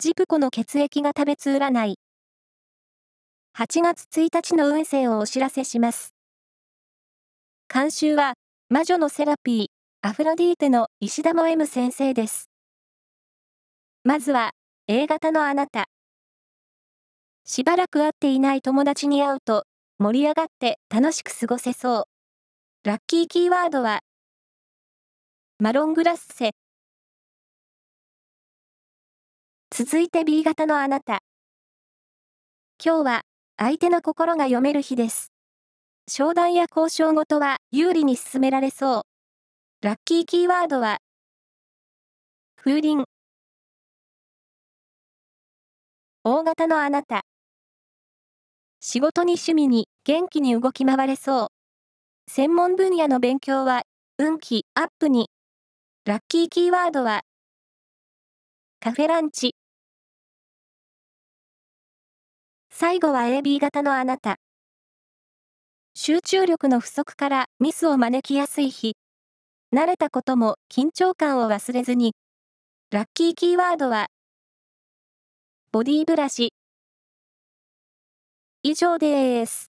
ジプコの血液が食べつ占い。8月1日の運勢をお知らせします。監修は、魔女のセラピー、アフロディーテの石田も M 先生です。まずは、A 型のあなた。しばらく会っていない友達に会うと、盛り上がって楽しく過ごせそう。ラッキーキーワードは、マロングラッセ。続いて B 型のあなた。今日は相手の心が読める日です。商談や交渉事は有利に進められそう。ラッキーキーワードは、風鈴。大型のあなた。仕事に趣味に元気に動き回れそう。専門分野の勉強は運気アップに。ラッキーキーワードは、カフェランチ。最後は AB 型のあなた。集中力の不足からミスを招きやすい日。慣れたことも緊張感を忘れずに。ラッキーキーワードは、ボディブラシ。以上です。